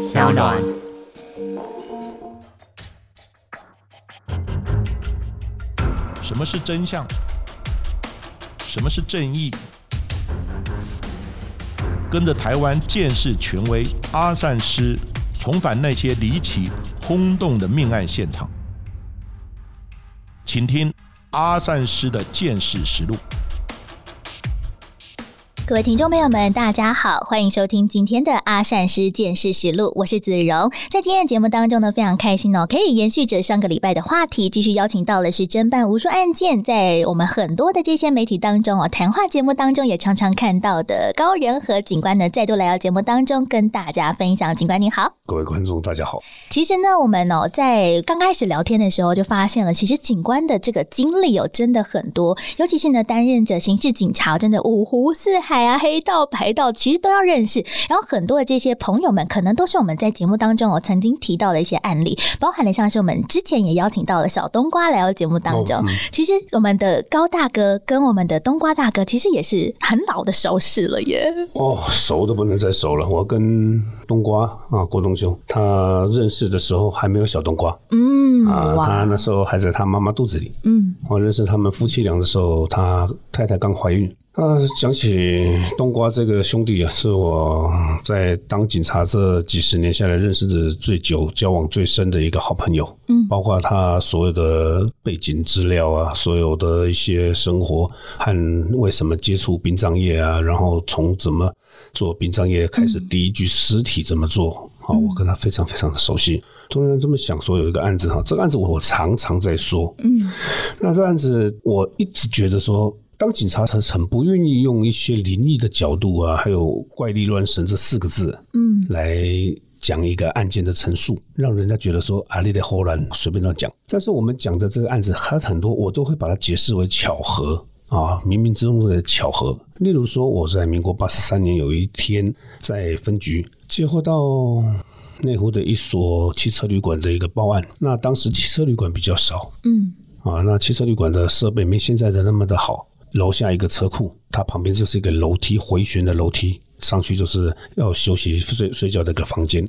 小暖。什么是真相？什么是正义？跟着台湾建识权威阿善师，重返那些离奇轰动的命案现场，请听阿善师的见识实录。各位听众朋友们，大家好，欢迎收听今天的阿善师见识实录，我是子荣。在今天的节目当中呢，非常开心哦，可以延续着上个礼拜的话题，继续邀请到的是侦办无数案件，在我们很多的这些媒体当中哦，谈话节目当中也常常看到的高人和警官呢，再度来到节目当中跟大家分享。警官你好，各位观众大家好。其实呢，我们哦在刚开始聊天的时候就发现了，其实警官的这个经历哦真的很多，尤其是呢担任着刑事警察，真的五湖四海。啊，黑道白道其实都要认识，然后很多的这些朋友们，可能都是我们在节目当中哦曾经提到的一些案例，包含了像是我们之前也邀请到了小冬瓜来到节目当中。其实我们的高大哥跟我们的冬瓜大哥，其实也是很老的熟识了耶。哦，熟的不能再熟了。我跟冬瓜啊，郭东兄，他认识的时候还没有小冬瓜。嗯，啊，他那时候还在他妈妈肚子里。嗯，我认识他们夫妻俩的时候，他太太刚怀孕。那讲起冬瓜这个兄弟啊，是我在当警察这几十年下来认识的最久、交往最深的一个好朋友。嗯，包括他所有的背景资料啊，所有的一些生活和为什么接触殡葬业啊，然后从怎么做殡葬业开始，第一具尸体怎么做，啊，我跟他非常非常的熟悉。突然这么想说，有一个案子哈，这个案子我常常在说。嗯，那这案子我一直觉得说。当警察，他很不愿意用一些灵异的角度啊，还有怪力乱神这四个字，嗯，来讲一个案件的陈述，让人家觉得说啊，你的后乱随便乱讲。但是我们讲的这个案子，它很多我都会把它解释为巧合啊，冥冥之中的巧合。例如说，我在民国八十三年有一天在分局接获到内湖的一所汽车旅馆的一个报案，那当时汽车旅馆比较少，嗯，啊，那汽车旅馆的设备没现在的那么的好。楼下一个车库，它旁边就是一个楼梯，回旋的楼梯上去就是要休息睡睡觉的一个房间。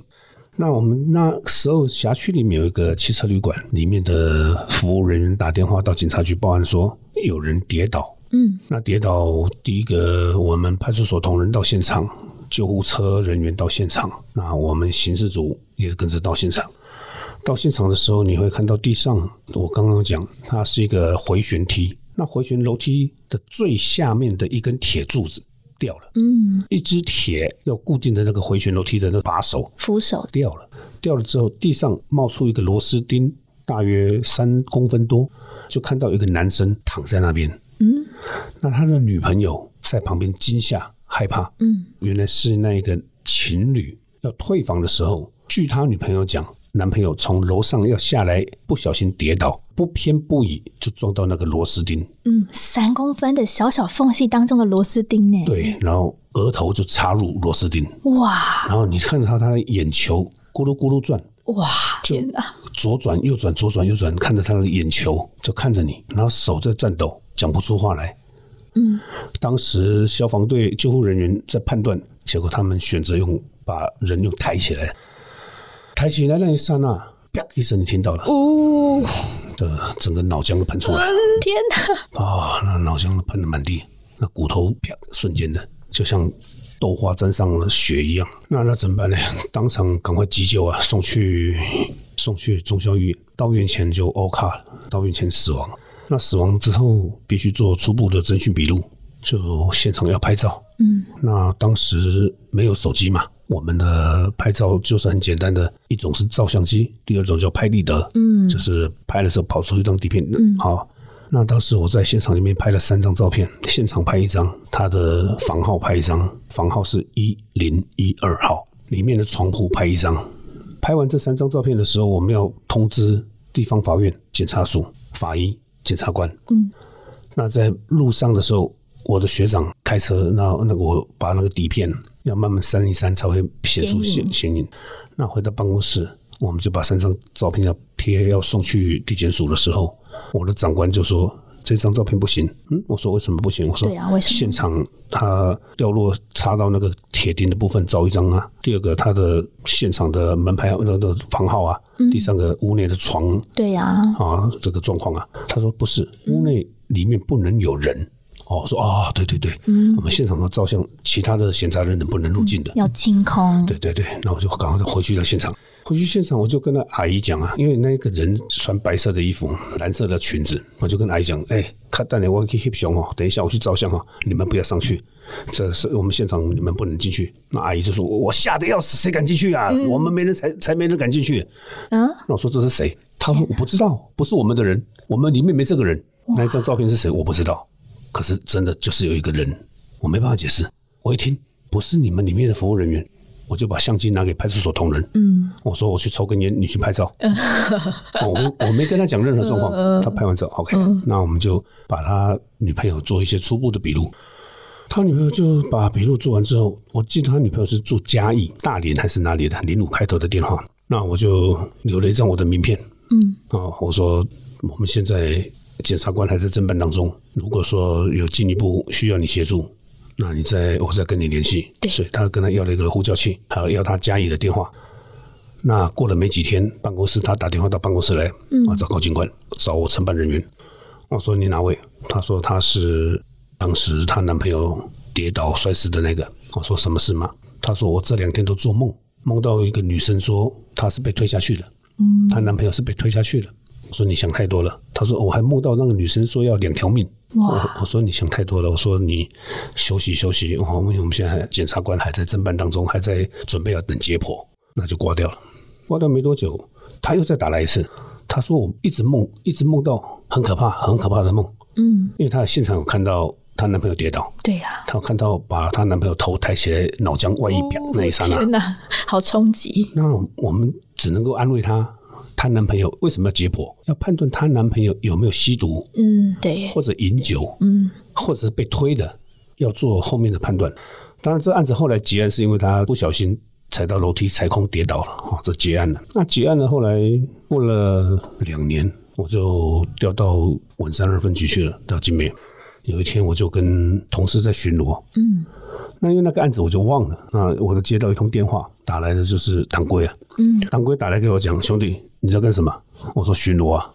那我们那时候辖区里面有一个汽车旅馆，里面的服务人员打电话到警察局报案说有人跌倒。嗯，那跌倒第一个我们派出所同仁到现场，救护车人员到现场，那我们刑事组也跟着到现场。到现场的时候，你会看到地上，我刚刚讲它是一个回旋梯。那回旋楼梯的最下面的一根铁柱子掉了，嗯，一只铁要固定的那个回旋楼梯的那个把手扶手。掉了，掉了之后地上冒出一个螺丝钉，大约三公分多，就看到一个男生躺在那边，嗯，那他的女朋友在旁边惊吓害怕，嗯，原来是那一个情侣要退房的时候，据他女朋友讲。男朋友从楼上要下来，不小心跌倒，不偏不倚就撞到那个螺丝钉。嗯，三公分的小小缝隙当中的螺丝钉呢？对，然后额头就插入螺丝钉。哇！然后你看着他，他的眼球咕噜咕噜转。哇！天哪！左转右转，左转右转，看着他的眼球就看着你，然后手在颤抖，讲不出话来。嗯，当时消防队救护人员在判断，结果他们选择用把人用抬起来。抬起来那一刹那，啪一声，你听到了，哦，这整个脑浆都喷出来，天哪！啊，那脑浆都喷的满地，那骨头啪瞬间的，就像豆花沾上了血一样。那那怎么办呢？当场赶快急救啊，送去送去中校医院，到院前就 O 卡了，到院前死亡。那死亡之后必须做初步的侦讯笔录，就现场要拍照。嗯，那当时没有手机嘛？我们的拍照就是很简单的，一种是照相机，第二种叫拍立得，嗯，就是拍的时候跑出一张底片。嗯，好，那当时我在现场里面拍了三张照片，现场拍一张，他的房号拍一张，房号是一零一二号，里面的床铺拍一张。拍完这三张照片的时候，我们要通知地方法院、检察署、法医、检察官。嗯，那在路上的时候。我的学长开车，那那个我把那个底片要慢慢删一删，才会显出显显影。那回到办公室，我们就把三张照片要贴要送去地检署的时候，我的长官就说：“这张照片不行。嗯，我说为什么不行？我说对啊，为什么？现场它掉落插到那个铁钉的部分照一张啊。第二个，它的现场的门牌那个房号啊。第三个，屋内的床。对呀。啊，这个状况啊，他说不是，屋内里面不能有人。哦，说啊，对对对，嗯，我们现场的照相，其他的闲杂人等不能入境的，要清空。对对对，那我就赶快就回去了现场。回去现场，我就跟那阿姨讲啊，因为那个人穿白色的衣服，蓝色的裙子，我就跟阿姨讲，哎，看等下我去翕相哦，等一下我去照相哈，你们不要上去，这是我们现场，你们不能进去。那阿姨就说，我吓得要死，谁敢进去啊？我们没人才才没人敢进去。嗯，那我说这是谁？他说我不知道，不是我们的人，我们里面没这个人。那一张照片是谁？我不知道。可是真的就是有一个人，我没办法解释。我一听不是你们里面的服务人员，我就把相机拿给派出所同仁。嗯，我说我去抽根烟，你去拍照。我我没跟他讲任何状况，他拍完照，OK。那我们就把他女朋友做一些初步的笔录。他女朋友就把笔录做完之后，我记得他女朋友是住嘉义、大连还是哪里的零五开头的电话。那我就留了一张我的名片。嗯，啊，我说我们现在。检察官还在侦办当中。如果说有进一步需要你协助，那你再我再跟你联系。所以他跟他要了一个呼叫器，还要要他家里的电话。那过了没几天，办公室他打电话到办公室来，啊，找高警官，找我承办人员。我说你哪位？他说他是当时她男朋友跌倒摔死的那个。我说什么事吗？他说我这两天都做梦，梦到一个女生说她是被推下去的，嗯，她男朋友是被推下去的。我说你想太多了。他说我还梦到那个女生说要两条命。我我说你想太多了。我说你休息休息。哦，因为我们现在检察官还在侦办当中，还在准备要等解剖，那就挂掉了。挂掉没多久，他又再打来一次。他说我一直梦，一直梦到很可怕、很可怕的梦。嗯，因为他现场有看到她男朋友跌倒。对呀，他看到把她男朋友头抬起来，脑浆外溢表那一刹那，天哪，好冲击。那我们只能够安慰她。她男朋友为什么要解剖？要判断她男朋友有没有吸毒，嗯，对，或者饮酒，嗯，或者是被推的，要做后面的判断。当然，这案子后来结案是因为他不小心踩到楼梯踩空跌倒了，哦，这结案了。那结案了，后来过了两年，我就调到文山二分局去了，到金美。有一天，我就跟同事在巡逻，嗯。那因为那个案子我就忘了那，我就接到一通电话，打来的就是唐归啊。嗯，唐归打来给我讲，兄弟你在干什么？我说巡逻啊，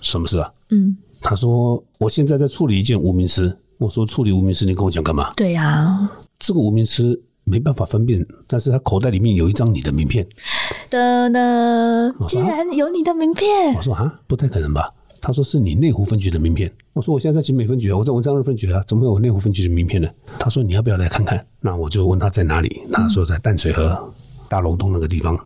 什么事啊？嗯，他说我现在在处理一件无名尸。我说处理无名尸，你跟我讲干嘛？对呀，这个无名尸没办法分辨，但是他口袋里面有一张你的名片。的呢，居然有你的名片？我说啊，不太可能吧？他说是你内湖分局的名片。我说我现在在集美分局啊，我在文章二分局啊，怎么会有内湖分局的名片呢？他说你要不要来看看？那我就问他在哪里，他说在淡水河大龙洞那个地方。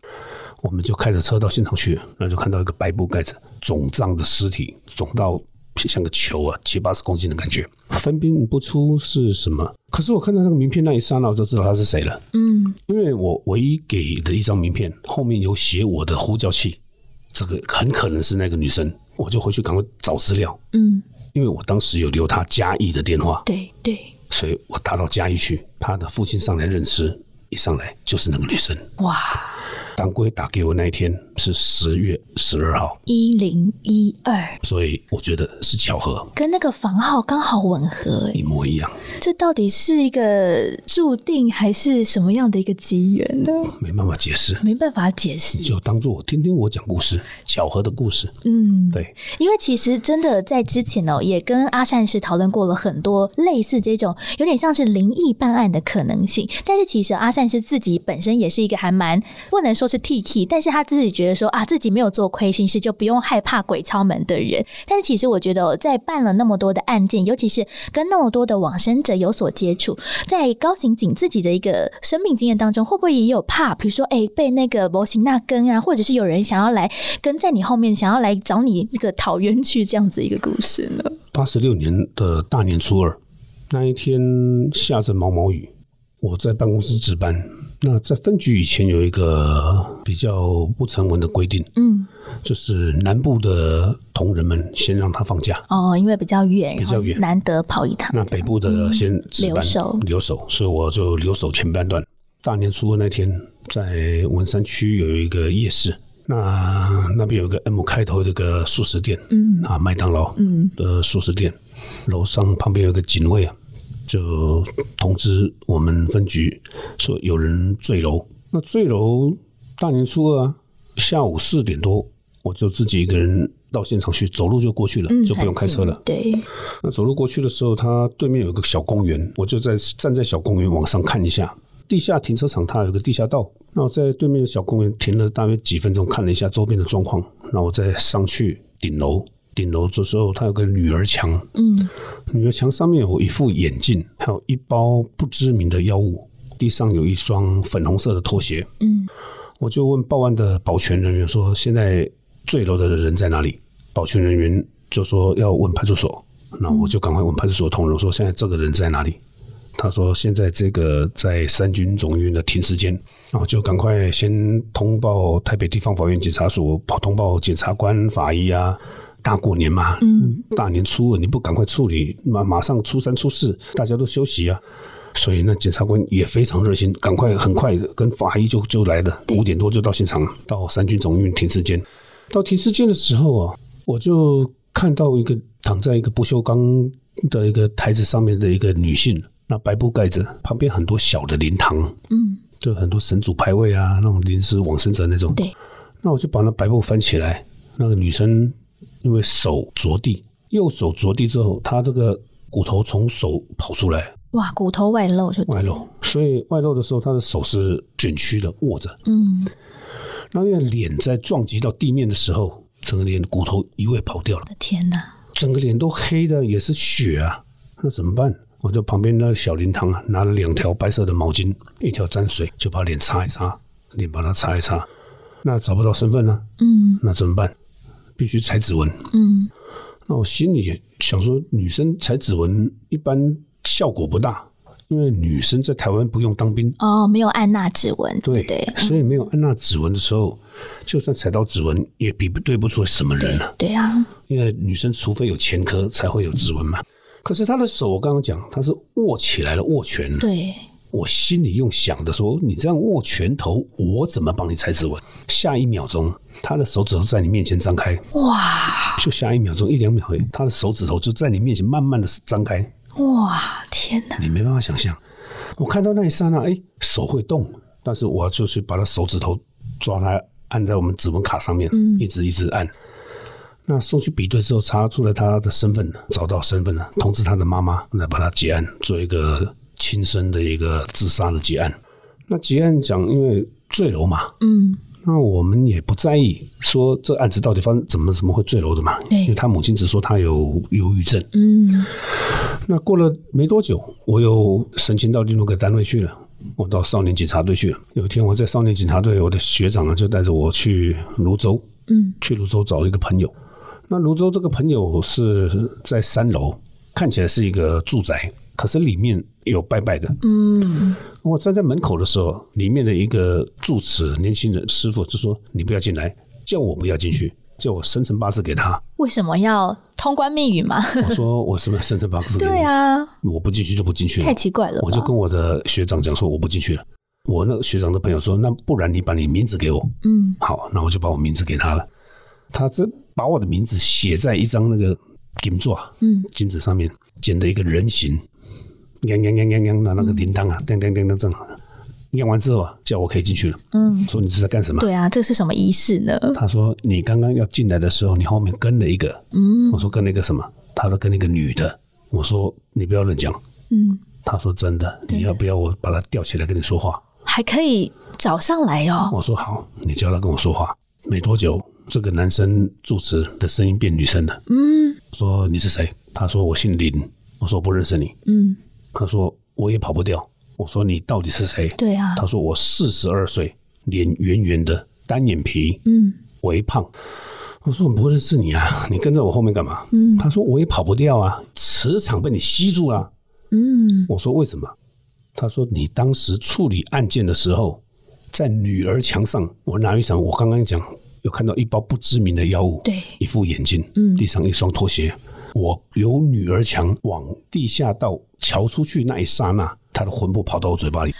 我们就开着车到现场去，那就看到一个白布盖着肿胀的尸体，肿到像个球啊，七八十公斤的感觉，分辨不出是什么。可是我看到那个名片那一刹那，我就知道他是谁了。嗯，因为我唯一给的一张名片后面有写我的呼叫器。这个很可能是那个女生，我就回去赶快找资料。嗯，因为我当时有留她嘉义的电话。对对，所以我打到嘉义去，她的父亲上来认尸，一上来就是那个女生。哇！当归打给我那一天是十月十二号，一零一二，所以我觉得是巧合，跟那个房号刚好吻合，一模一样。这到底是一个注定还是什么样的一个机缘呢？没办法解释，没办法解释，就当做听听我讲故事，巧合的故事。嗯，对，因为其实真的在之前哦，也跟阿善是讨论过了很多类似这种有点像是灵异办案的可能性，但是其实阿善是自己本身也是一个还蛮不能说。是 T T，但是他自己觉得说啊，自己没有做亏心事，就不用害怕鬼敲门的人。但是其实我觉得，在办了那么多的案件，尤其是跟那么多的往生者有所接触，在高刑警自己的一个生命经验当中，会不会也有怕？比如说，哎，被那个模型那根啊，或者是有人想要来跟在你后面，想要来找你这个讨冤去这样子一个故事呢？八十六年的大年初二那一天，下着毛毛雨，我在办公室值班。那在分局以前有一个比较不成文的规定，嗯，就是南部的同仁们先让他放假。哦，因为比较远，比较远，难得跑一趟。那北部的先留守，留守，所以我就留守前半段。大年初二那天，在文山区有一个夜市，那那边有个 M 开头的一个素食店，嗯。啊，麦当劳，嗯。的素食店，楼上旁边有个警卫啊，就通知我们分局说有人坠楼。那坠楼大年初二下午四点多，我就自己一个人到现场去，走路就过去了，就不用开车了。对。那走路过去的时候，它对面有个小公园，我就在站在小公园往上看一下。地下停车场它有个地下道，那我在对面的小公园停了大约几分钟，看了一下周边的状况，那我再上去顶楼。顶楼这时候它有个女儿墙，嗯，女儿墙上面有一副眼镜，还有一包不知名的药物，地上有一双粉红色的拖鞋，嗯，我就问报案的保全人员说：“现在坠楼的人在哪里？”保全人员就说要问派出所，那我就赶快问派出所同仁说：“现在这个人在哪里？”他说：“现在这个在三军总医院的停尸间，然后就赶快先通报台北地方法院检察署，通报检察官、法医啊。大过年嘛，嗯，大年初二你不赶快处理，马马上初三、初四大家都休息啊。所以那检察官也非常热心，赶快很快跟法医就就来了，五点多就到现场，到三军总医院停尸间。到停尸间的时候啊，我就看到一个躺在一个不锈钢的一个台子上面的一个女性。那白布盖着，旁边很多小的灵堂，嗯，就很多神主牌位啊，那种临时往生者那种。对，那我就把那白布翻起来，那个女生因为手着地，右手着地之后，她这个骨头从手跑出来，哇，骨头外露就外露，所以外露的时候，他的手是卷曲的握着，嗯，那因为脸在撞击到地面的时候，整个脸骨头一位跑掉了，我的天哪，整个脸都黑的，也是血啊，那怎么办？我就旁边那小灵堂啊，拿了两条白色的毛巾，一条沾水，就把脸擦一擦，脸把它擦一擦。那找不到身份呢？嗯，那怎么办？必须采指纹。嗯，那我心里想说，女生采指纹一般效果不大，因为女生在台湾不用当兵。哦，没有按捺指纹。对对，所以没有按捺指纹的时候，就算踩到指纹，也比对不出什么人了。对啊，因为女生除非有前科，才会有指纹嘛。可是她的手，我刚刚讲，她是握起来了，握拳。对，我心里用想的说，你这样握拳头，我怎么帮你踩指纹？下一秒钟，她的手指头在你面前张开，哇！就下一秒钟，一两秒，她的手指头就在你面前慢慢的张开，哇！天哪，你没办法想象。我看到那一刹那，哎，手会动，但是我就去把他手指头抓他，按在我们指纹卡上面，一直一直按。那送去比对之后，查出了他的身份，找到身份了，通知他的妈妈来把他结案，做一个轻生的一个自杀的结案。那结案讲，因为坠楼嘛，嗯，那我们也不在意，说这案子到底发生怎么怎么会坠楼的嘛？因为他母亲只说他有忧郁症。嗯，那过了没多久，我又申请到另一个单位去了，我到少年警察队去了。有一天我在少年警察队，我的学长呢就带着我去泸州，嗯，去泸州找了一个朋友。那泸州这个朋友是在三楼，看起来是一个住宅，可是里面有拜拜的。嗯，我站在门口的时候，里面的一个住持年轻人师傅就说：“你不要进来，叫我不要进去，叫我生辰八字给他。”为什么要通关密语吗？我说：“我是不是生辰八字？”对啊，我不进去就不进去了，太奇怪了。我就跟我的学长讲说：“我不进去了。”我那个学长的朋友说：“那不然你把你名字给我。”嗯，好，那我就把我名字给他了。他这。把我的名字写在一张那个金座，嗯，金子上面剪的一个人形，锵锵锵锵锵的那个铃铛啊，叮叮叮叮正，念完之后啊，叫我可以进去了。嗯，说你是在干什么？对啊，这是什么仪式呢？他说你刚刚要进来的时候，你后面跟了一个。嗯，我说跟了一个什么？他说跟那个女的。我说你不要乱讲。嗯，他说真的，你要不要我把他吊起来跟你说话？还可以找上来哦。我说好，你叫他跟我说话。没多久。这个男生主持的声音变女生了，嗯，说你是谁？他说我姓林，我说我不认识你，嗯，他说我也跑不掉，我说你到底是谁？对啊，他说我四十二岁，脸圆圆的，单眼皮，嗯，微胖，我说我不认识你啊，你跟在我后面干嘛？嗯，他说我也跑不掉啊，磁场被你吸住了，嗯，我说为什么？他说你当时处理案件的时候，在女儿墙上，我拿一场，我刚刚讲。有看到一包不知名的药物，对，一副眼镜，嗯，地上一双拖鞋。我由女儿墙往地下道瞧出去那一刹那，他的魂魄跑到我嘴巴里。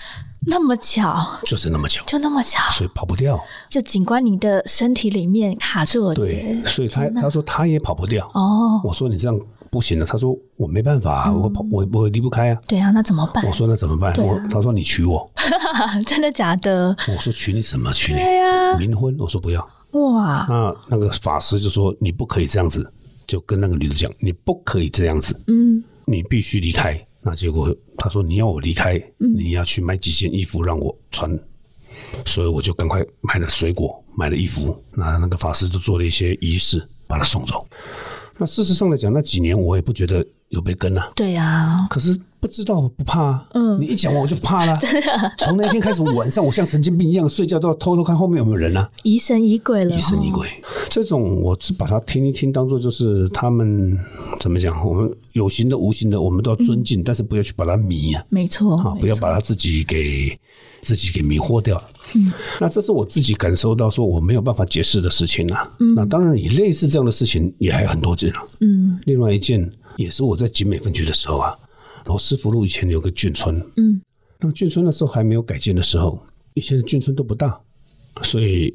那么巧，就是那么巧，就那么巧，所以跑不掉。就警官你的身体里面卡住了，对，所以他他说他也跑不掉。哦，我说你这样不行了。他说我没办法，我跑我我离不开啊。对啊，那怎么办？我说那怎么办？我他说你娶我，真的假的？我说娶你什么娶你？对呀，冥婚。我说不要。哇，那那个法师就说你不可以这样子，就跟那个女的讲，你不可以这样子。嗯，你必须离开。那结果他说你要我离开，你要去买几件衣服让我穿，所以我就赶快买了水果，买了衣服，那那个法师就做了一些仪式，把他送走。那事实上来讲，那几年我也不觉得有被跟啊。对呀。可是不知道不怕，嗯，你一讲完我就怕了。真的。从那天开始，晚上我像神经病一样睡觉都要偷偷看后面有没有人啊。疑神疑鬼了。疑神疑鬼，这种我是把它听一听，当做就是他们怎么讲，我们有形的、无形的，我们都要尊敬，但是不要去把它迷啊。没错。啊，不要把它自己给自己给迷惑掉了。嗯。那这是我自己感受到说我没有办法解释的事情啊。嗯。那当然，也类似这样的事情也还有很多件啊。嗯。另外一件。也是我在景美分局的时候啊，罗斯福路以前有个眷村，嗯，那眷村的时候还没有改建的时候，以前的眷村都不大，所以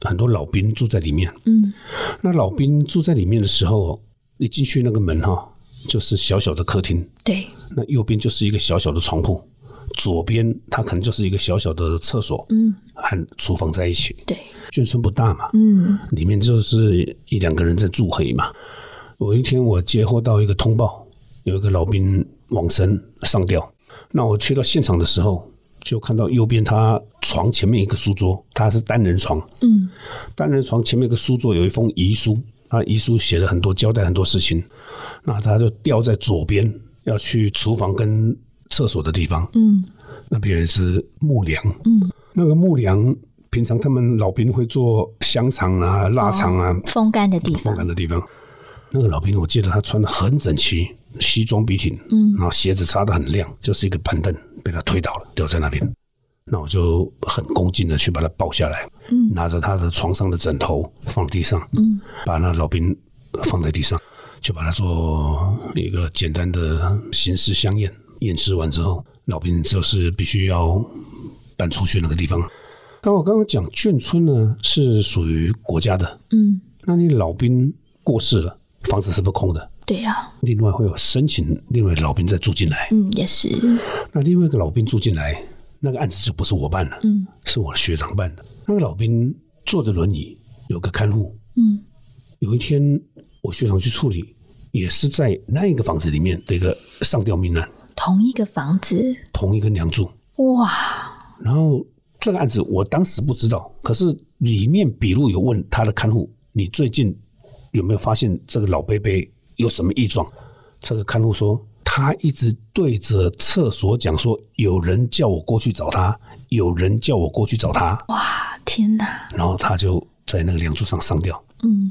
很多老兵住在里面，嗯，那老兵住在里面的时候，一进去那个门哈，就是小小的客厅，对，那右边就是一个小小的床铺，左边它可能就是一个小小的厕所，嗯，和厨房在一起，对，眷村不大嘛，嗯，里面就是一两个人在住而已嘛。有一天，我接获到一个通报，有一个老兵往生上吊。那我去到现场的时候，就看到右边他床前面一个书桌，他是单人床。嗯，单人床前面一个书桌有一封遗书，他遗书写了很多交代很多事情。那他就吊在左边，要去厨房跟厕所的地方。嗯，那边是木梁。嗯，那个木梁平常他们老兵会做香肠啊、腊肠啊，风干的地方。风干的地方。那个老兵，我记得他穿的很整齐，西装笔挺，嗯，然后鞋子擦的很亮，就是一个板凳被他推倒了，掉在那边。那我就很恭敬的去把他抱下来，嗯，拿着他的床上的枕头放地上，嗯，把那老兵放在地上，就把他做一个简单的形式相验。验尸完之后，老兵就是必须要搬出去那个地方。刚我刚刚讲眷村呢，是属于国家的，嗯，那你老兵过世了。房子是不是空的？对呀。另外会有申请另外老兵再住进来。嗯，也是。那另外一个老兵住进来，那个案子就不是我办了，嗯，是我的学长办的。那个老兵坐着轮椅，有个看护。嗯。有一天我学长去处理，也是在那一个房子里面的一个上吊命案。同一个房子，同一个梁柱。哇。然后这个案子我当时不知道，可是里面笔录有问他的看护，你最近。有没有发现这个老贝贝有什么异状？这个看护说，他一直对着厕所讲说，有人叫我过去找他，有人叫我过去找他。哇，天哪！然后他就在那个梁柱上上吊。嗯，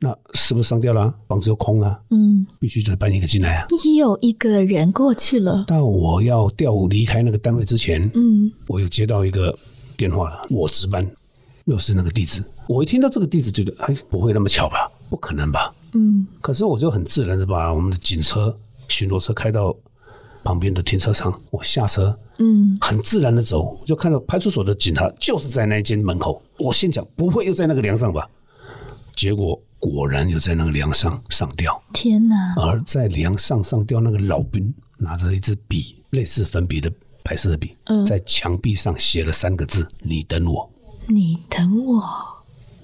那是不是上吊了？房子又空了。嗯，必须再搬一个进来啊。有一个人过去了。到我要调离开那个单位之前，嗯，我又接到一个电话了，我值班，又是那个地址。我一听到这个地址，觉得哎，不会那么巧吧？不可能吧？嗯，可是我就很自然的把我们的警车、巡逻车开到旁边的停车场，我下车，嗯，很自然的走，就看到派出所的警察就是在那间门口。我心想，不会又在那个梁上吧？结果果然又在那个梁上上吊。天哪！而在梁上上吊那个老兵拿着一支笔，类似粉笔的白色的笔，在墙壁上写了三个字：“你等我。”你等我。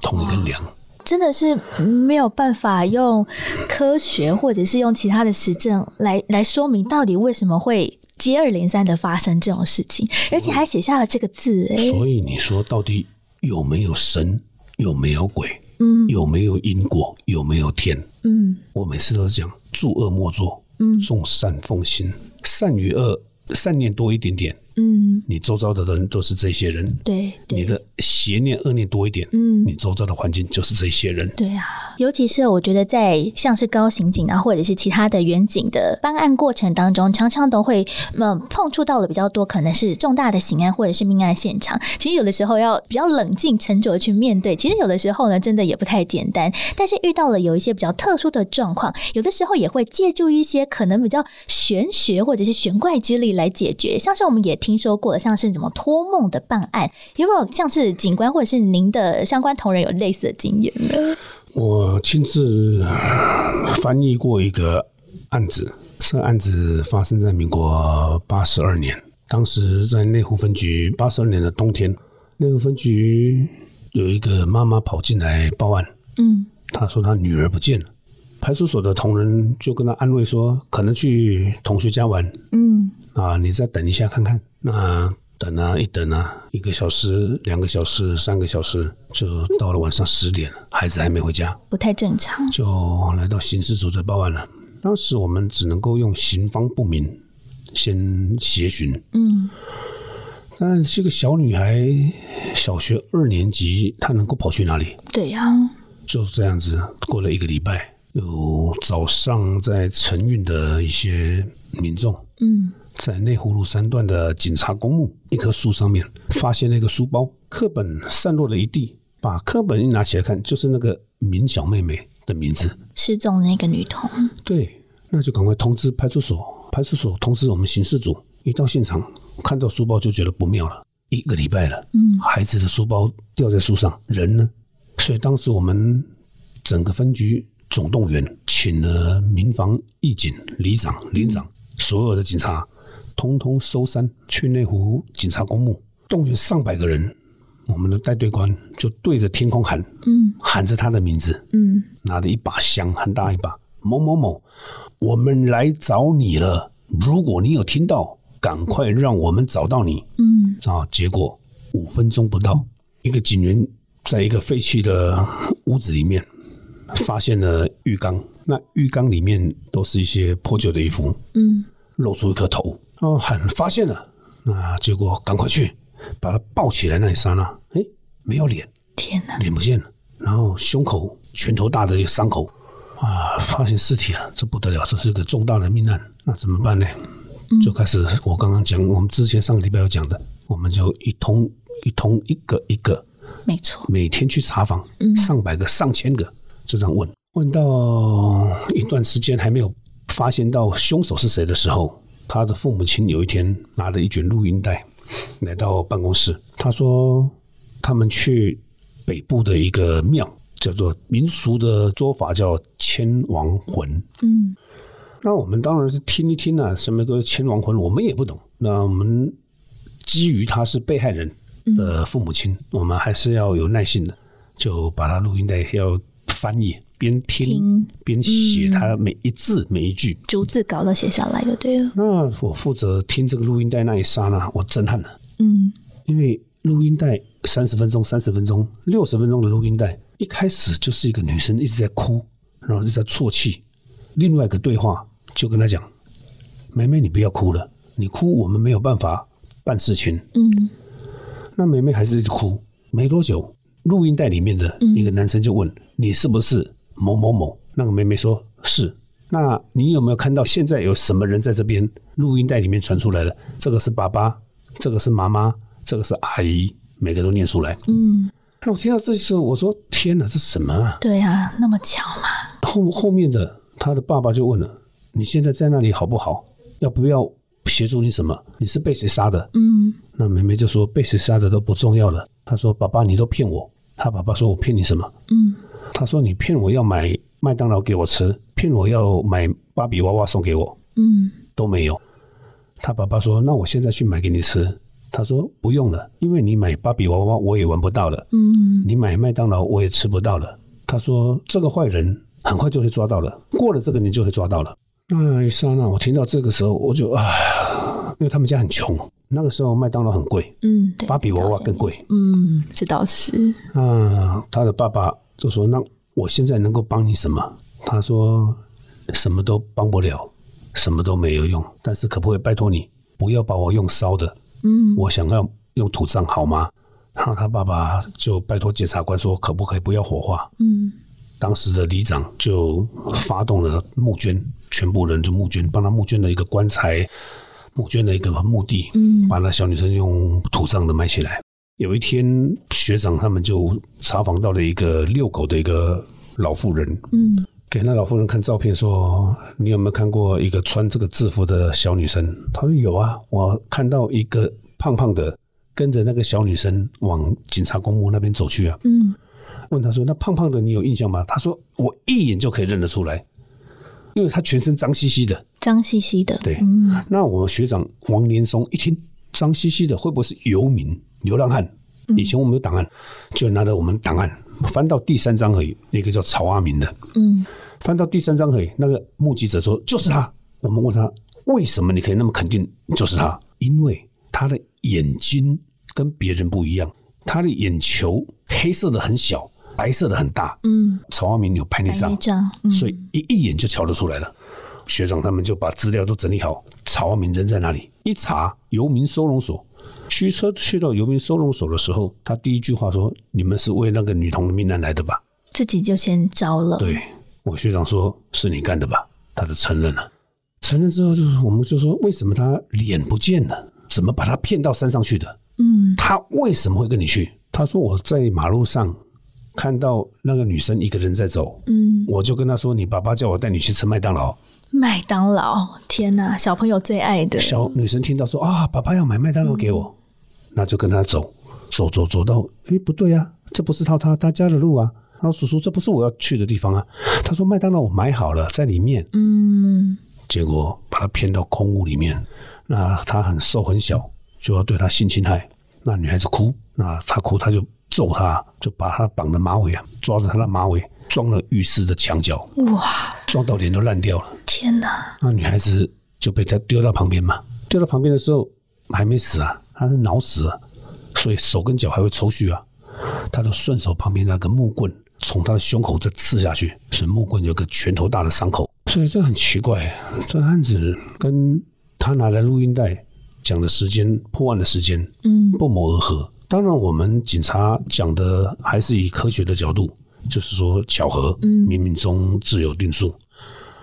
同一根梁。真的是没有办法用科学或者是用其他的实证来来说明到底为什么会接二连三的发生这种事情，而且还写下了这个字。哎，所以你说到底有没有神，有没有鬼？嗯，有没有因果，有没有天？嗯，我每次都是讲：诸恶莫作，嗯，众善奉行，善与恶，善念多一点点。嗯，你周遭的人都是这些人，对，你的邪念恶念多一点，嗯，你周遭的环境就是这些人，对啊。尤其是我觉得在像是高刑警啊，或者是其他的远警的办案过程当中，常常都会嗯碰触到的比较多，可能是重大的刑案或者是命案现场。其实有的时候要比较冷静沉着去面对，其实有的时候呢，真的也不太简单。但是遇到了有一些比较特殊的状况，有的时候也会借助一些可能比较玄学或者是玄怪之力来解决。像是我们也。听说过的，像是什么托梦的办案，有没有像是警官或者是您的相关同仁有类似的经验呢？我亲自翻译过一个案子，这个案子发生在民国八十二年，当时在内湖分局八十二年的冬天，内湖分局有一个妈妈跑进来报案，嗯，她说她女儿不见了。派出所的同仁就跟他安慰说：“可能去同学家玩，嗯，啊，你再等一下看看。”那等啊，一等啊，一个小时、两个小时、三个小时，就到了晚上十点了，孩子还没回家，不太正常。就来到刑事组这报案了。当时我们只能够用行方不明先协寻，嗯，但这个小女孩小学二年级，她能够跑去哪里？对呀，就这样子过了一个礼拜。有早上在晨运的一些民众，嗯，在内湖路三段的警察公墓一棵树上面发现了一个书包，课本散落了一地。把课本一拿起来看，就是那个明小妹妹的名字，失踪的那个女童。对，那就赶快通知派出所，派出所通知我们刑事组。一到现场，看到书包就觉得不妙了。一个礼拜了，嗯，孩子的书包掉在树上，人呢？所以当时我们整个分局。总动员，请了民防、义警、里长、连长，所有的警察，通通收山去内湖警察公墓，动员上百个人。我们的带队官就对着天空喊，嗯，喊着他的名字，嗯，拿着一把香，很大一把，某某某，我们来找你了。如果你有听到，赶快让我们找到你。嗯，啊，结果五分钟不到，一个警员在一个废弃的屋子里面。发现了浴缸，那浴缸里面都是一些破旧的衣服，嗯，露出一颗头，哦，很发现了，那结果赶快去把他抱起来，那一刹那，哎，没有脸，天哪，脸不见了，然后胸口拳头大的一个伤口，啊，发现尸体了，这不得了，这是个重大的命案，那怎么办呢？就开始我刚刚讲，我们之前上个礼拜有讲的，我们就一通一通一个一个，没错，每天去查访，上百个上千个。就这样问问到一段时间还没有发现到凶手是谁的时候，他的父母亲有一天拿着一卷录音带来到办公室。他说他们去北部的一个庙，叫做民俗的说法叫千王魂。嗯，那我们当然是听一听啊，什么个千亡魂，我们也不懂。那我们基于他是被害人的父母亲，我们还是要有耐心的，就把他录音带要。翻译边听边写，他每一字每一句逐字稿都写下来就对了。那我负责听这个录音带那一刹那，我震撼了。嗯，因为录音带三十分钟、三十分钟、六十分钟的录音带，一开始就是一个女生一直在哭，然后一直在啜泣。另外一个对话就跟他讲：“妹妹，你不要哭了，你哭我们没有办法办事情。”嗯，那妹妹还是一直哭。没多久。录音带里面的一个男生就问：“你是不是某某某？”那个妹妹说：“是。”那你有没有看到现在有什么人在这边？录音带里面传出来的，这个是爸爸，这个是妈妈，这个是阿姨，每个都念出来。嗯，那我听到这时候，我说：“天哪，这什么啊？”对啊，那么巧吗？后后面的他的爸爸就问了：“你现在在那里好不好？要不要协助你什么？你是被谁杀的？”嗯，那妹妹就说：“被谁杀的都不重要了。”她说：“爸爸，你都骗我。”他爸爸说：“我骗你什么？”嗯，他说：“你骗我要买麦当劳给我吃，骗我要买芭比娃娃送给我。”嗯，都没有。他爸爸说：“那我现在去买给你吃。”他说：“不用了，因为你买芭比娃娃我也玩不到了。嗯，你买麦当劳我也吃不到了。”他说：“这个坏人很快就会抓到了，过了这个年就会抓到了。”那一刹那，我听到这个时候，我就啊，因为他们家很穷。那个时候麦当劳很贵，嗯，芭比娃娃更贵，嗯，这倒是。啊，他的爸爸就说：“那我现在能够帮你什么？”他说：“什么都帮不了，什么都没有用。但是可不可以拜托你不要把我用烧的？嗯，我想要用土葬好吗？”然后他爸爸就拜托检察官说：“可不可以不要火化？”嗯，当时的里长就发动了募捐，全部人就募捐，帮他募捐了一个棺材。募捐的一个墓地，嗯，把那小女生用土葬的埋起来。有一天，学长他们就查访到了一个遛狗的一个老妇人，嗯，给那老妇人看照片，说你有没有看过一个穿这个制服的小女生？她说有啊，我看到一个胖胖的跟着那个小女生往警察公墓那边走去啊。嗯，问他说那胖胖的你有印象吗？他说我一眼就可以认得出来，因为他全身脏兮兮的，脏兮兮的。对，那我学长王连松一听脏兮兮的，会不会是游民、流浪汉？以前我们有档案，就拿着我们档案翻到第三章而已，那个叫曹阿明的。嗯，翻到第三章而已，那个目击者说就是他。我们问他为什么你可以那么肯定就是他？因为他的眼睛跟别人不一样，他的眼球黑色的很小，白色的很大。嗯，曹阿明有拍那张，所以一一眼就瞧得出来了。学长他们就把资料都整理好，曹阿明人在哪里？一查游民收容所。驱车去到游民收容所的时候，他第一句话说：“你们是为那个女童的命案来的吧？”自己就先招了。对我学长说：“是你干的吧？”他就承认了。承认之后，就是我们就说：“为什么他脸不见了？怎么把他骗到山上去的？”嗯，他为什么会跟你去？他说：“我在马路上看到那个女生一个人在走，嗯，我就跟她说：‘你爸爸叫我带你去吃麦当劳。’麦当劳，天哪，小朋友最爱的。小女生听到说：‘啊，爸爸要买麦当劳给我。’那就跟他走，走走走到，哎，不对啊，这不是他他他家的路啊。然后叔叔，这不是我要去的地方啊。他说麦当劳我买好了，在里面。嗯。结果把他骗到空屋里面，那他很瘦很小，就要对他性侵害。那女孩子哭，那他哭他就揍他，就把他绑的马尾啊，抓着他的马尾撞了浴室的墙角。哇！撞到脸都烂掉了。天哪！那女孩子就被他丢到旁边嘛。丢到旁边的时候还没死啊。他是脑死啊，所以手跟脚还会抽搐啊。他就顺手旁边那个木棍，从他的胸口再刺下去，是木棍有个拳头大的伤口。所以这很奇怪，这案子跟他拿来录音带讲的时间、破案的时间，嗯，不谋而合。当然，我们警察讲的还是以科学的角度，就是说巧合，嗯，冥冥中自有定数。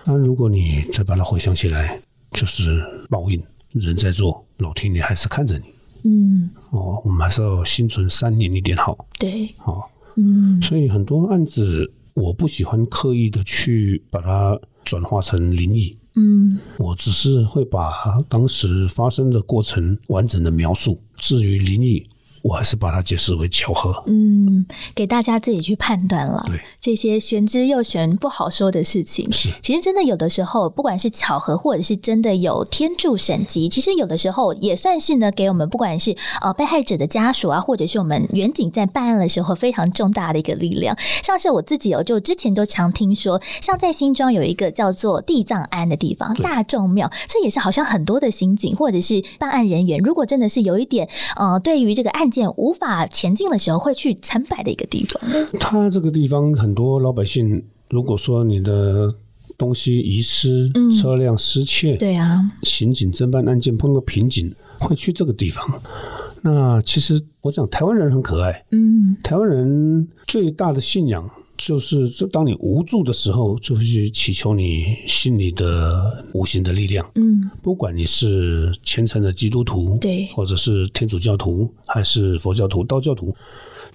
那如果你再把它回想起来，就是报应，人在做，老天爷还是看着你。嗯，哦，我们还是要心存善念一点好。对，好，嗯，所以很多案子，我不喜欢刻意的去把它转化成灵异。嗯，我只是会把当时发生的过程完整的描述。至于灵异。我还是把它解释为巧合。嗯，给大家自己去判断了。对这些玄之又玄、不好说的事情，是其实真的有的时候，不管是巧合，或者是真的有天助神机，其实有的时候也算是呢，给我们不管是呃被害者的家属啊，或者是我们远景在办案的时候非常重大的一个力量。像是我自己哦，就之前就常听说，像在新庄有一个叫做地藏庵的地方，大众庙，这也是好像很多的刑警或者是办案人员，如果真的是有一点呃，对于这个案。无法前进的时候，会去参拜的一个地方。他这个地方很多老百姓，如果说你的东西遗失、车辆失窃，对啊，刑警侦办案件碰到瓶颈，会去这个地方。那其实我讲，台湾人很可爱。嗯，台湾人最大的信仰。就是，这当你无助的时候，就会去祈求你心里的无形的力量。嗯，不管你是虔诚的基督徒，对，或者是天主教徒，还是佛教徒、道教徒，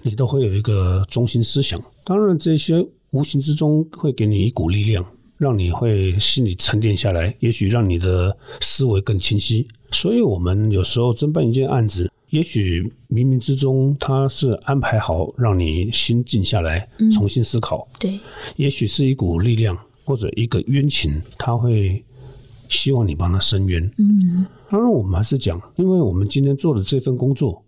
你都会有一个中心思想。当然，这些无形之中会给你一股力量，让你会心里沉淀下来，也许让你的思维更清晰。所以，我们有时候侦办一件案子。也许冥冥之中他是安排好让你心静下来，重新思考。对，也许是一股力量或者一个冤情，他会希望你帮他伸冤。嗯，当然我们还是讲，因为我们今天做的这份工作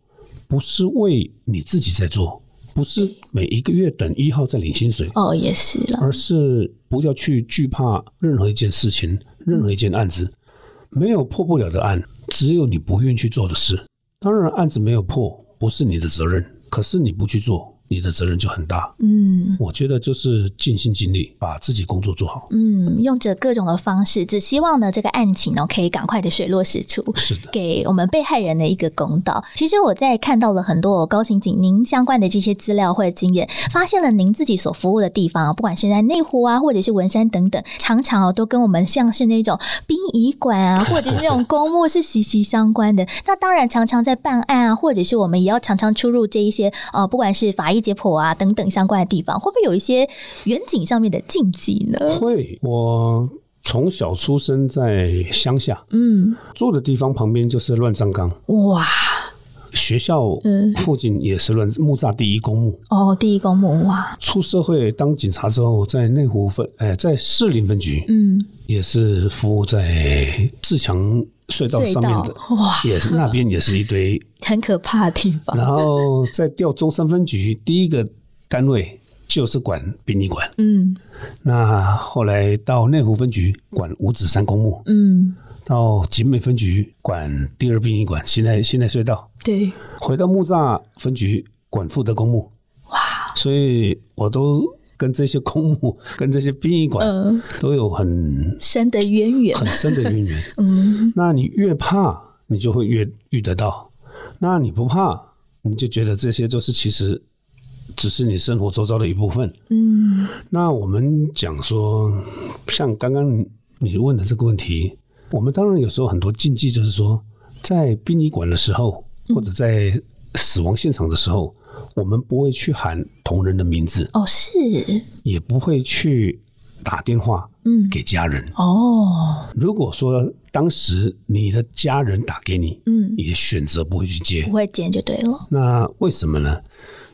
不是为你自己在做，不是每一个月等一号在领薪水。哦，也是了，而是不要去惧怕任何一件事情，任何一件案子，没有破不了的案，只有你不愿去做的事。当然，案子没有破，不是你的责任。可是你不去做。你的责任就很大。嗯，我觉得就是尽心尽力把自己工作做好。嗯，用着各种的方式，只希望呢这个案情呢可以赶快的水落石出，是的，给我们被害人的一个公道。其实我在看到了很多高刑警您相关的这些资料或者经验，发现了您自己所服务的地方，不管是在内湖啊，或者是文山等等，常常哦都跟我们像是那种殡仪馆啊，或者是那种公墓是息息相关的。那当然，常常在办案啊，或者是我们也要常常出入这一些呃，不管是法医。一解剖啊等等相关的地方，会不会有一些远景上面的禁忌呢？会，我从小出生在乡下，嗯，住的地方旁边就是乱葬岗，哇。学校附近也是乱木栅第一公墓哦，第一公墓哇！出社会当警察之后，在内湖分哎，在士林分局，嗯，也是服务在自强隧道上面的哇，也是那边也是一堆 很可怕的地方。然后在调中山分局，第一个单位就是管殡仪馆，嗯，那后来到内湖分局管五指山公墓，嗯。到景美分局管第二殡仪馆，现在现在隧道。对，回到木栅分局管富德公墓，哇！所以我都跟这些公墓、跟这些殡仪馆都有很深的渊源，很深的渊源。嗯，那你越怕，你就会越遇得到；那你不怕，你就觉得这些都是其实只是你生活周遭的一部分。嗯，那我们讲说，像刚刚你问的这个问题。我们当然有时候很多禁忌，就是说，在殡仪馆的时候，或者在死亡现场的时候，我们不会去喊同人的名字哦，是，也不会去打电话嗯给家人哦。如果说当时你的家人打给你，嗯，也选择不会去接，不会接就对了。那为什么呢？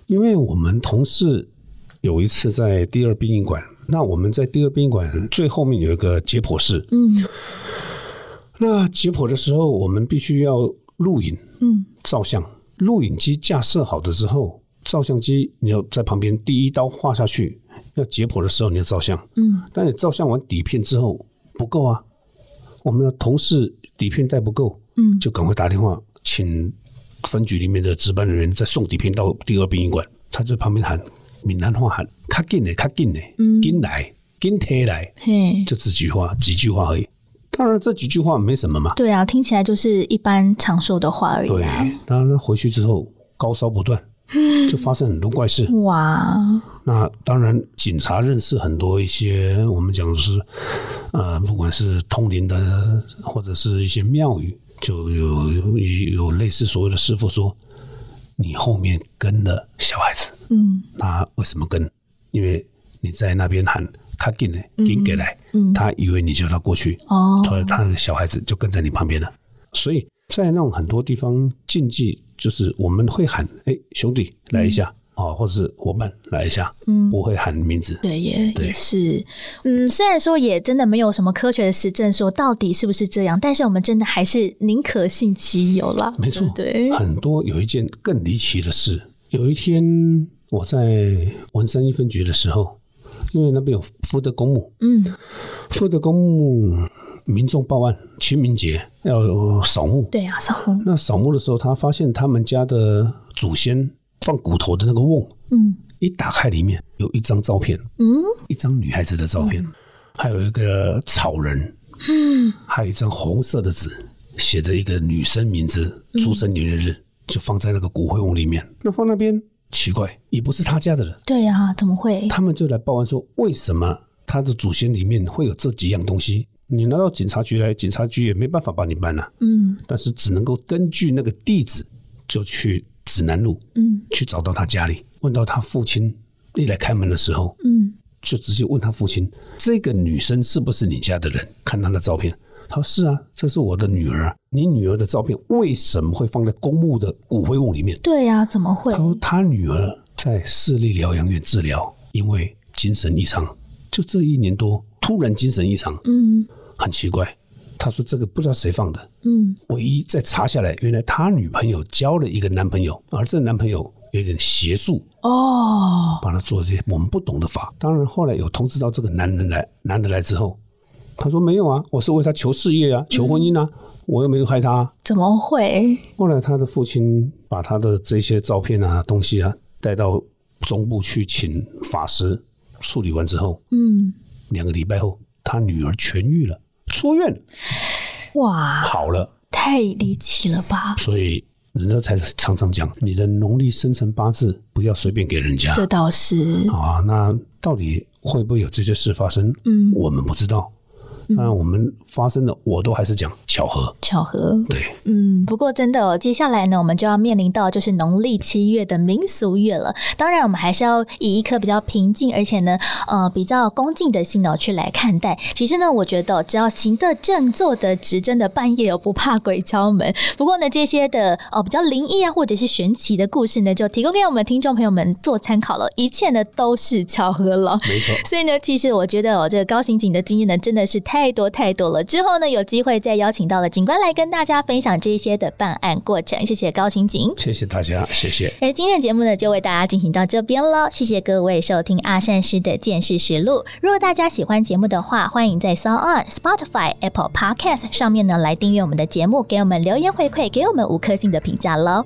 因为我们同事有一次在第二殡仪馆，那我们在第二殡仪馆最后面有一个解剖室，嗯。那解剖的时候，我们必须要录影、嗯，照相。录影机架设好的之后，照相机你要在旁边第一刀画下去。要解剖的时候，你要照相，嗯。但你照相完底片之后不够啊，我们的同事底片带不够，嗯，就赶快打电话请分局里面的值班人员再送底片到第二殡仪馆。他在旁边喊闽南话喊“卡紧的，卡紧的，紧来，紧贴来”，嘿，就这几句话，几句话而已。当然，这几句话没什么嘛。对啊，听起来就是一般常说的话而已。对，当然回去之后高烧不断，就发生很多怪事。哇！那当然，警察认识很多一些我们讲的是，呃，不管是通灵的，或者是一些庙宇，就有有有类似所谓的师傅说，你后面跟了小孩子。嗯。那为什么跟？因为你在那边喊。他进来，进给来，他以为你叫他过去，哦他他的小孩子就跟在你旁边了。所以在那种很多地方禁忌，就是我们会喊“哎，兄弟来一下”啊，或者是伙伴来一下，嗯，不会喊名字。对，也也是。嗯，虽然说也真的没有什么科学的实证说到底是不是这样，但是我们真的还是宁可信其有了。没错，对。很多有一件更离奇的事，有一天我在文山一分局的时候。因为那边有福德公墓，嗯，福德公墓民众报案，清明节要扫墓，对啊，扫墓。那扫墓的时候，他发现他们家的祖先放骨头的那个瓮，嗯，一打开里面有一张照片，嗯，一张女孩子的照片，还有一个草人，嗯，还有一张红色的纸，写着一个女生名字、出生年月日，就放在那个骨灰瓮里面。那放那边。奇怪，也不是他家的人。对呀，怎么会？他们就来报案说，为什么他的祖先里面会有这几样东西？你拿到警察局来，警察局也没办法帮你办了。嗯，但是只能够根据那个地址，就去指南路，嗯，去找到他家里，问到他父亲一来开门的时候，嗯，就直接问他父亲，这个女生是不是你家的人？看她的照片。他说：“是啊，这是我的女儿。你女儿的照片为什么会放在公墓的骨灰瓮里面？”对呀，怎么会？他说：“他女儿在市立疗养院治疗，因为精神异常，就这一年多突然精神异常，嗯，很奇怪。”他说：“这个不知道谁放的，嗯，唯一再查下来，原来他女朋友交了一个男朋友，而这男朋友有点邪术哦，帮他做这些我们不懂的法。当然后来有通知到这个男人来，男的来之后。”他说没有啊，我是为他求事业啊，求婚姻啊，我又没有害他。怎么会？后来他的父亲把他的这些照片啊、东西啊带到中部去请法师处理完之后，嗯，两个礼拜后，他女儿痊愈了，出院了。哇，好了，太离奇了吧？所以人家才常常讲，你的农历生辰八字不要随便给人家。这倒是啊，那到底会不会有这些事发生？嗯，我们不知道。当然我们发生的我都还是讲巧合，巧合。对，嗯，不过真的，接下来呢，我们就要面临到就是农历七月的民俗月了。当然，我们还是要以一颗比较平静，而且呢，呃，比较恭敬的心呢去来看待。其实呢，我觉得只要行得正、坐得直，真的半夜哦不怕鬼敲门。不过呢，这些的哦比较灵异啊，或者是玄奇的故事呢，就提供给我们听众朋友们做参考了。一切呢都是巧合了，没错。所以呢，其实我觉得哦，这个高刑警的经验呢，真的是太多太多了。之后呢，有机会再邀请到了警官来跟大家分享这些的办案过程。谢谢高刑警，谢谢大家，谢谢。而今天的节目呢，就为大家进行到这边了。谢谢各位收听阿善师的见识实录。如果大家喜欢节目的话，欢迎在 s o On、Spotify、Apple Podcast 上面呢来订阅我们的节目，给我们留言回馈，给我们五颗星的评价喽。